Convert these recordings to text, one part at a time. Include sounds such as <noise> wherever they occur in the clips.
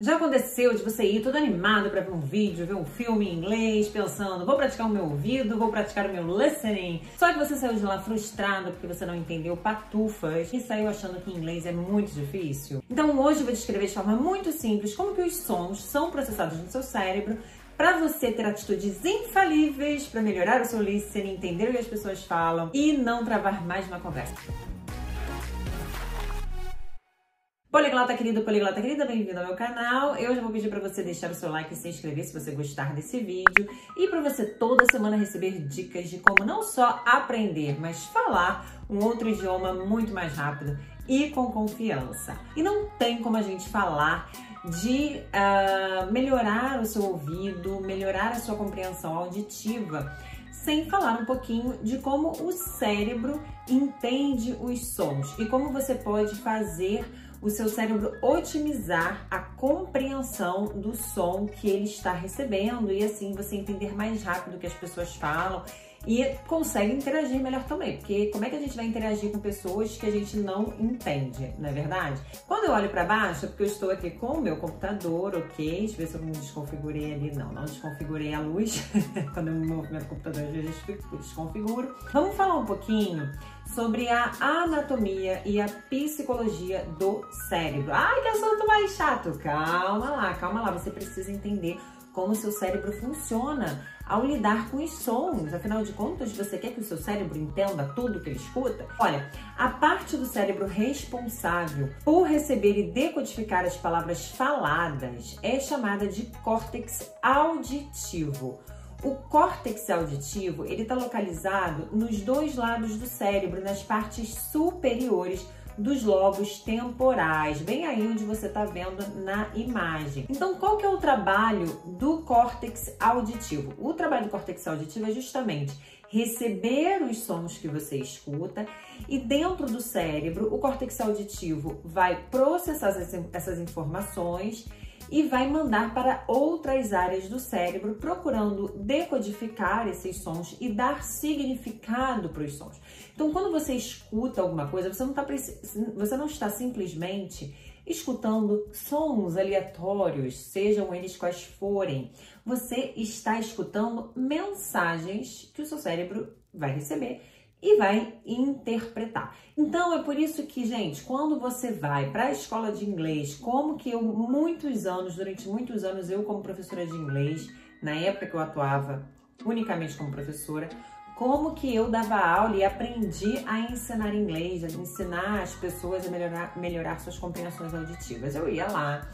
Já aconteceu de você ir todo animado para ver um vídeo, ver um filme em inglês, pensando, vou praticar o meu ouvido, vou praticar o meu listening. Só que você saiu de lá frustrado porque você não entendeu patufas e saiu achando que inglês é muito difícil. Então hoje eu vou descrever de forma muito simples como que os sons são processados no seu cérebro para você ter atitudes infalíveis para melhorar o seu listening, entender o que as pessoas falam e não travar mais uma conversa. Poliglota querido, poliglota querida, bem-vindo ao meu canal. Eu já vou pedir para você deixar o seu like e se inscrever se você gostar desse vídeo e para você toda semana receber dicas de como não só aprender, mas falar um outro idioma muito mais rápido e com confiança. E não tem como a gente falar de uh, melhorar o seu ouvido, melhorar a sua compreensão auditiva sem falar um pouquinho de como o cérebro entende os sons e como você pode fazer o seu cérebro otimizar a compreensão do som que ele está recebendo e assim você entender mais rápido o que as pessoas falam e consegue interagir melhor também, porque como é que a gente vai interagir com pessoas que a gente não entende, não é verdade? Quando eu olho para baixo, é porque eu estou aqui com o meu computador, ok? Deixa eu ver se eu não desconfigurei ali. Não, não desconfigurei a luz. <laughs> Quando eu movimento o computador, eu desconfiguro. Vamos falar um pouquinho sobre a anatomia e a psicologia do cérebro. Ai, que assunto mais chato! Calma lá, calma lá. Você precisa entender como o seu cérebro funciona ao lidar com os sons. Afinal de contas, você quer que o seu cérebro entenda tudo que ele escuta? Olha, a parte do cérebro responsável por receber e decodificar as palavras faladas é chamada de córtex auditivo. O córtex auditivo ele está localizado nos dois lados do cérebro, nas partes superiores dos lobos temporais, bem aí onde você está vendo na imagem. Então, qual que é o trabalho do córtex auditivo? O trabalho do córtex auditivo é justamente receber os sons que você escuta e dentro do cérebro o córtex auditivo vai processar essas informações e vai mandar para outras áreas do cérebro, procurando decodificar esses sons e dar significado para os sons. Então, quando você escuta alguma coisa, você não, tá, você não está simplesmente escutando sons aleatórios, sejam eles quais forem. Você está escutando mensagens que o seu cérebro vai receber e vai interpretar. Então é por isso que, gente, quando você vai para a escola de inglês, como que eu muitos anos, durante muitos anos eu como professora de inglês, na época que eu atuava unicamente como professora, como que eu dava aula e aprendi a ensinar inglês, a ensinar as pessoas a melhorar, melhorar suas compreensões auditivas. Eu ia lá,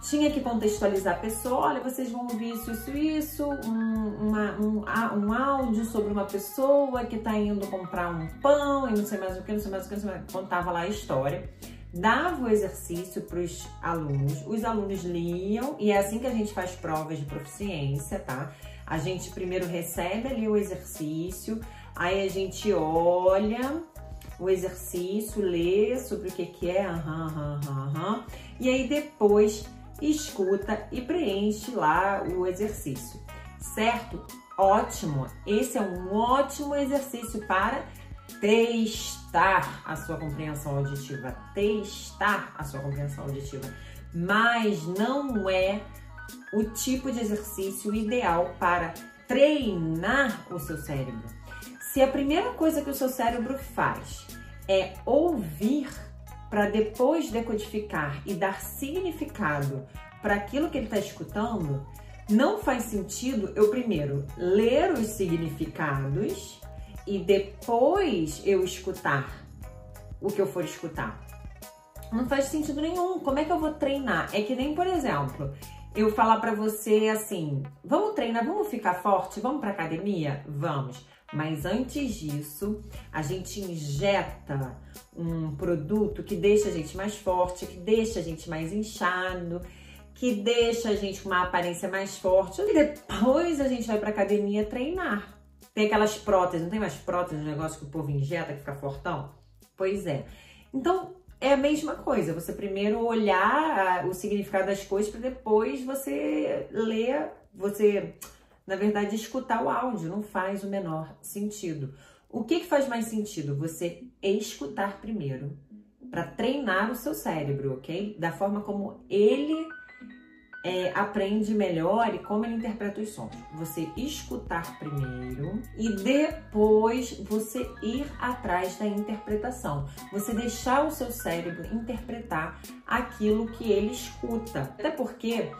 tinha que contextualizar a pessoa, olha, vocês vão ouvir isso, isso, isso, um, uma, um, um áudio sobre uma pessoa que está indo comprar um pão e não sei mais o que, não sei mais o que, não sei mais o que. Contava lá a história, dava o exercício para os alunos, os alunos liam e é assim que a gente faz provas de proficiência, tá? A gente primeiro recebe ali o exercício, aí a gente olha o exercício, lê sobre o que, que é, aham, aham, aham, e aí depois escuta e preenche lá o exercício, certo? Ótimo! Esse é um ótimo exercício para testar a sua compreensão auditiva, testar a sua compreensão auditiva, mas não é o tipo de exercício ideal para treinar o seu cérebro. Se a primeira coisa que o seu cérebro faz é ouvir para depois decodificar e dar significado para aquilo que ele está escutando, não faz sentido eu primeiro ler os significados e depois eu escutar o que eu for escutar. Não faz sentido nenhum. Como é que eu vou treinar? É que nem, por exemplo, eu falar para você assim: vamos treinar, vamos ficar forte, vamos para academia? Vamos. Mas antes disso, a gente injeta um produto que deixa a gente mais forte, que deixa a gente mais inchado, que deixa a gente com uma aparência mais forte. E depois a gente vai pra academia treinar. Tem aquelas próteses, não tem mais próteses, negócio que o povo injeta que fica fortão? Pois é. Então, é a mesma coisa. Você primeiro olhar o significado das coisas para depois você ler, você na verdade, escutar o áudio não faz o menor sentido. O que, que faz mais sentido? Você escutar primeiro para treinar o seu cérebro, ok? Da forma como ele é, aprende melhor e como ele interpreta os sons. Você escutar primeiro e depois você ir atrás da interpretação. Você deixar o seu cérebro interpretar aquilo que ele escuta. Até porque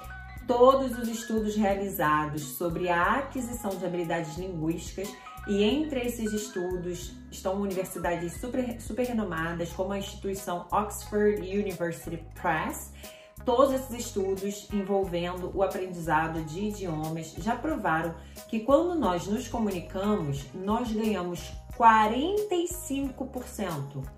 todos os estudos realizados sobre a aquisição de habilidades linguísticas e entre esses estudos estão universidades super, super renomadas, como a instituição Oxford University Press, Todos esses estudos envolvendo o aprendizado de idiomas já provaram que quando nós nos comunicamos, nós ganhamos 45%.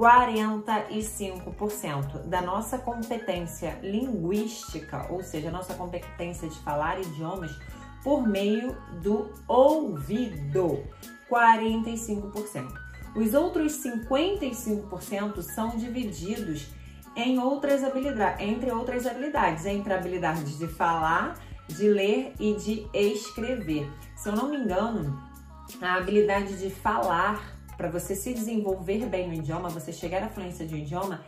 45% da nossa competência linguística, ou seja, nossa competência de falar idiomas, por meio do ouvido. 45%. Os outros 55% são divididos em outras habilidades, entre outras habilidades, entre habilidades de falar, de ler e de escrever. Se eu não me engano, a habilidade de falar, para você se desenvolver bem no idioma, você chegar à fluência de um idioma,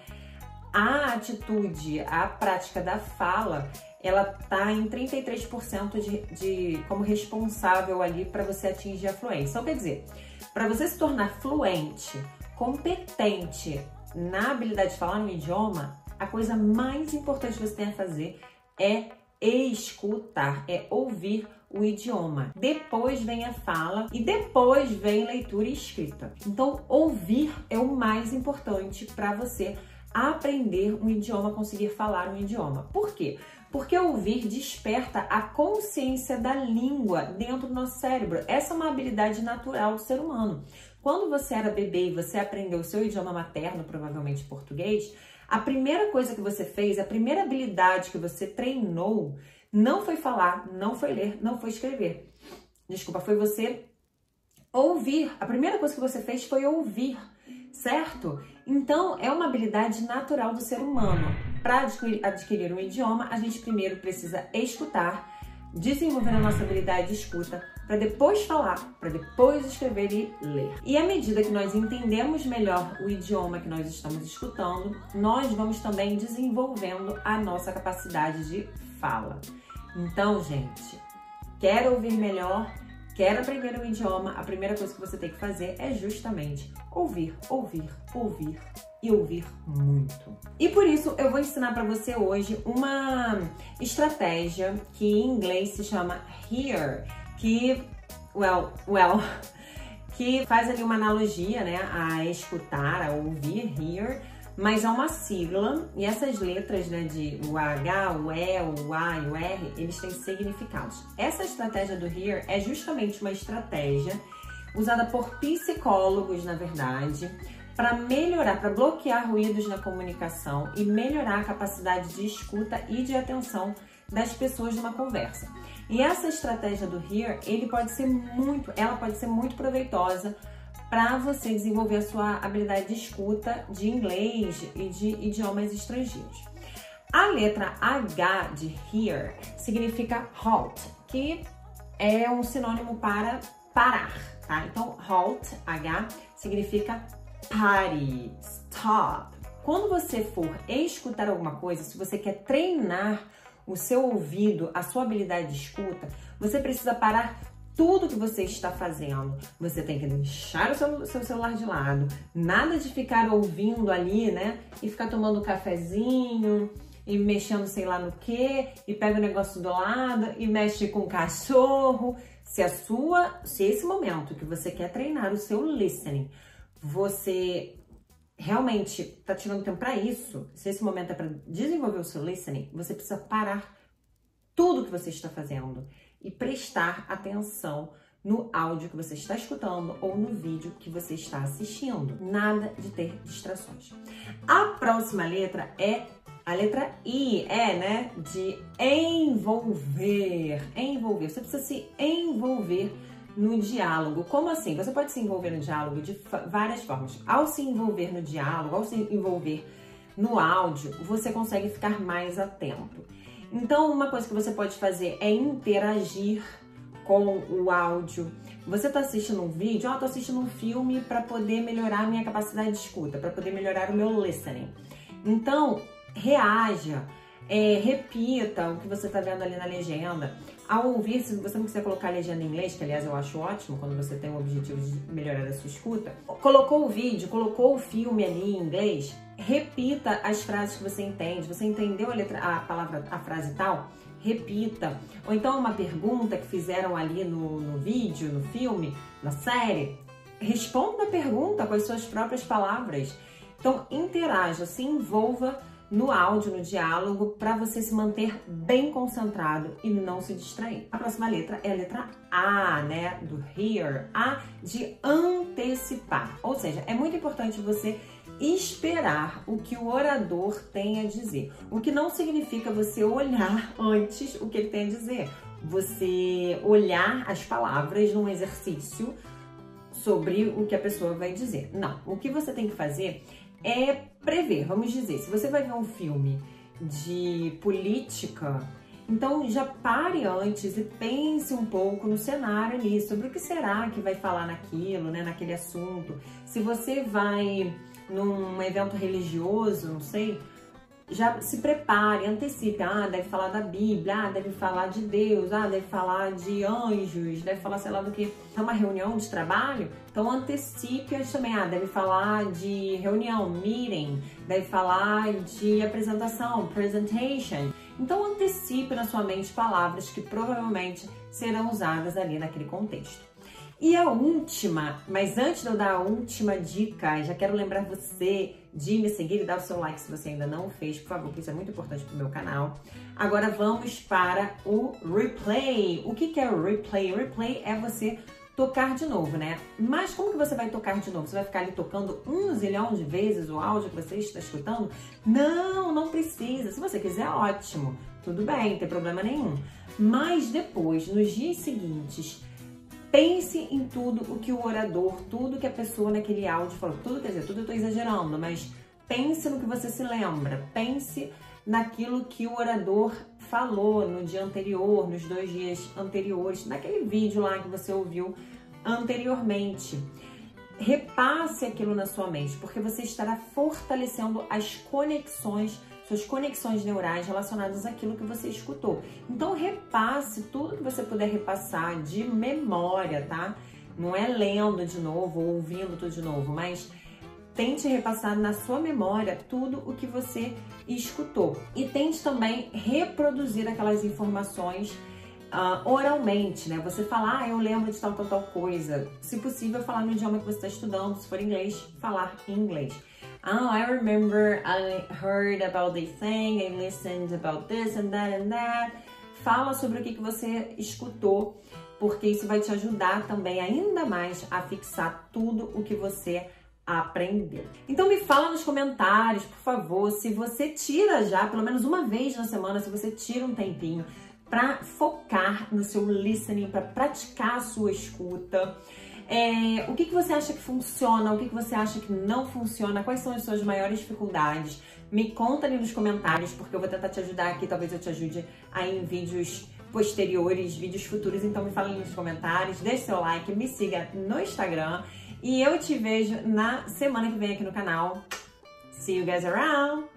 a atitude, a prática da fala, ela tá em 33% de, de como responsável ali para você atingir a fluência. Então, quer dizer, para você se tornar fluente, competente na habilidade de falar um idioma, a coisa mais importante que você tem a fazer é escutar, é ouvir o idioma. Depois vem a fala e depois vem leitura e escrita. Então, ouvir é o mais importante para você aprender um idioma, conseguir falar um idioma. Por quê? Porque ouvir desperta a consciência da língua dentro do nosso cérebro. Essa é uma habilidade natural do ser humano. Quando você era bebê e você aprendeu o seu idioma materno, provavelmente português, a primeira coisa que você fez, a primeira habilidade que você treinou, não foi falar, não foi ler, não foi escrever. Desculpa, foi você ouvir. A primeira coisa que você fez foi ouvir, certo? Então, é uma habilidade natural do ser humano. Para adquirir um idioma, a gente primeiro precisa escutar, desenvolver a nossa habilidade de escuta, para depois falar, para depois escrever e ler. E à medida que nós entendemos melhor o idioma que nós estamos escutando, nós vamos também desenvolvendo a nossa capacidade de fala. Então, gente, quer ouvir melhor? Quer aprender um idioma? A primeira coisa que você tem que fazer é justamente ouvir, ouvir, ouvir e ouvir muito. E por isso eu vou ensinar para você hoje uma estratégia que em inglês se chama hear que, well, well, <laughs> que faz ali uma analogia, né, a escutar, a ouvir, hear, mas é uma sigla e essas letras, né, de o H, o E, o A e o R, eles têm significados. Essa estratégia do hear é justamente uma estratégia usada por psicólogos, na verdade, para melhorar, para bloquear ruídos na comunicação e melhorar a capacidade de escuta e de atenção das pessoas numa conversa. E essa estratégia do Here, ele pode ser muito, ela pode ser muito proveitosa para você desenvolver a sua habilidade de escuta de inglês e de idiomas estrangeiros. A letra H de here significa halt, que é um sinônimo para parar, tá? Então, halt, H, significa pare, stop. Quando você for escutar alguma coisa, se você quer treinar o seu ouvido, a sua habilidade de escuta, você precisa parar tudo que você está fazendo. Você tem que deixar o seu, seu, celular de lado, nada de ficar ouvindo ali, né? E ficar tomando um cafezinho e mexendo sei lá no que, e pega o negócio do lado e mexe com o cachorro. Se a sua, se esse momento que você quer treinar o seu listening, você realmente está tirando tempo para isso, se esse momento é para desenvolver o seu listening, você precisa parar tudo que você está fazendo e prestar atenção no áudio que você está escutando ou no vídeo que você está assistindo. Nada de ter distrações. A próxima letra é a letra I, é, né, de envolver. Envolver. Você precisa se envolver no diálogo. Como assim? Você pode se envolver no diálogo de várias formas. Ao se envolver no diálogo, ao se envolver no áudio, você consegue ficar mais atento. Então, uma coisa que você pode fazer é interagir com o áudio. Você está assistindo um vídeo, ó, oh, tô assistindo um filme para poder melhorar a minha capacidade de escuta, para poder melhorar o meu listening. Então, reaja, é, repita o que você está vendo ali na legenda. Ao ouvir, se você não quiser colocar a legenda em inglês, que aliás eu acho ótimo quando você tem o objetivo de melhorar a sua escuta, colocou o vídeo, colocou o filme ali em inglês, repita as frases que você entende. Você entendeu a, letra, a palavra, a frase tal? Repita. Ou então uma pergunta que fizeram ali no, no vídeo, no filme, na série, responda a pergunta com as suas próprias palavras. Então, interaja, se envolva no áudio, no diálogo, para você se manter bem concentrado e não se distrair. A próxima letra é a letra A, né? Do hear. A de antecipar. Ou seja, é muito importante você esperar o que o orador tem a dizer. O que não significa você olhar <laughs> antes o que ele tem a dizer. Você olhar as palavras num exercício sobre o que a pessoa vai dizer. Não. O que você tem que fazer é prever, vamos dizer, se você vai ver um filme de política, então já pare antes e pense um pouco no cenário ali, sobre o que será que vai falar naquilo, né, naquele assunto. Se você vai num evento religioso, não sei, já se prepare, antecipe. Ah, deve falar da Bíblia, ah, deve falar de Deus, ah, deve falar de anjos, deve falar, sei lá, do que. É uma reunião de trabalho, então antecipe também. Ah, deve falar de reunião, meeting, deve falar de apresentação, presentation. Então antecipe na sua mente palavras que provavelmente serão usadas ali naquele contexto. E a última, mas antes de eu dar a última dica, já quero lembrar você de me seguir e dar o seu like se você ainda não fez, por favor, que isso é muito importante para o meu canal. Agora vamos para o replay. O que, que é o replay? O replay é você tocar de novo, né? Mas como que você vai tocar de novo? Você vai ficar ali tocando um zilhão de vezes o áudio que você está escutando? Não, não precisa. Se você quiser, ótimo. Tudo bem, não tem problema nenhum. Mas depois, nos dias seguintes, pense em tudo o que o orador, tudo que a pessoa naquele áudio falou. Tudo, quer dizer, tudo eu tô exagerando, mas pense no que você se lembra. Pense naquilo que o orador falou no dia anterior, nos dois dias anteriores, naquele vídeo lá que você ouviu anteriormente. Repasse aquilo na sua mente, porque você estará fortalecendo as conexões suas conexões neurais relacionadas àquilo que você escutou. Então repasse tudo que você puder repassar de memória, tá? Não é lendo de novo ou ouvindo tudo de novo, mas tente repassar na sua memória tudo o que você escutou. E tente também reproduzir aquelas informações uh, oralmente, né? Você falar, ah, eu lembro de tal, tal, tal coisa. Se possível, falar no idioma que você está estudando. Se for inglês, falar em inglês. Oh, I remember I heard about this thing, I listened about this and that and that. Fala sobre o que, que você escutou, porque isso vai te ajudar também ainda mais a fixar tudo o que você aprendeu. Então me fala nos comentários, por favor, se você tira já, pelo menos uma vez na semana, se você tira um tempinho para focar no seu listening, para praticar a sua escuta. É, o que, que você acha que funciona, o que, que você acha que não funciona, quais são as suas maiores dificuldades? Me conta ali nos comentários, porque eu vou tentar te ajudar aqui, talvez eu te ajude aí em vídeos posteriores, vídeos futuros, então me fala ali nos comentários, deixe seu like, me siga no Instagram e eu te vejo na semana que vem aqui no canal. See you guys around!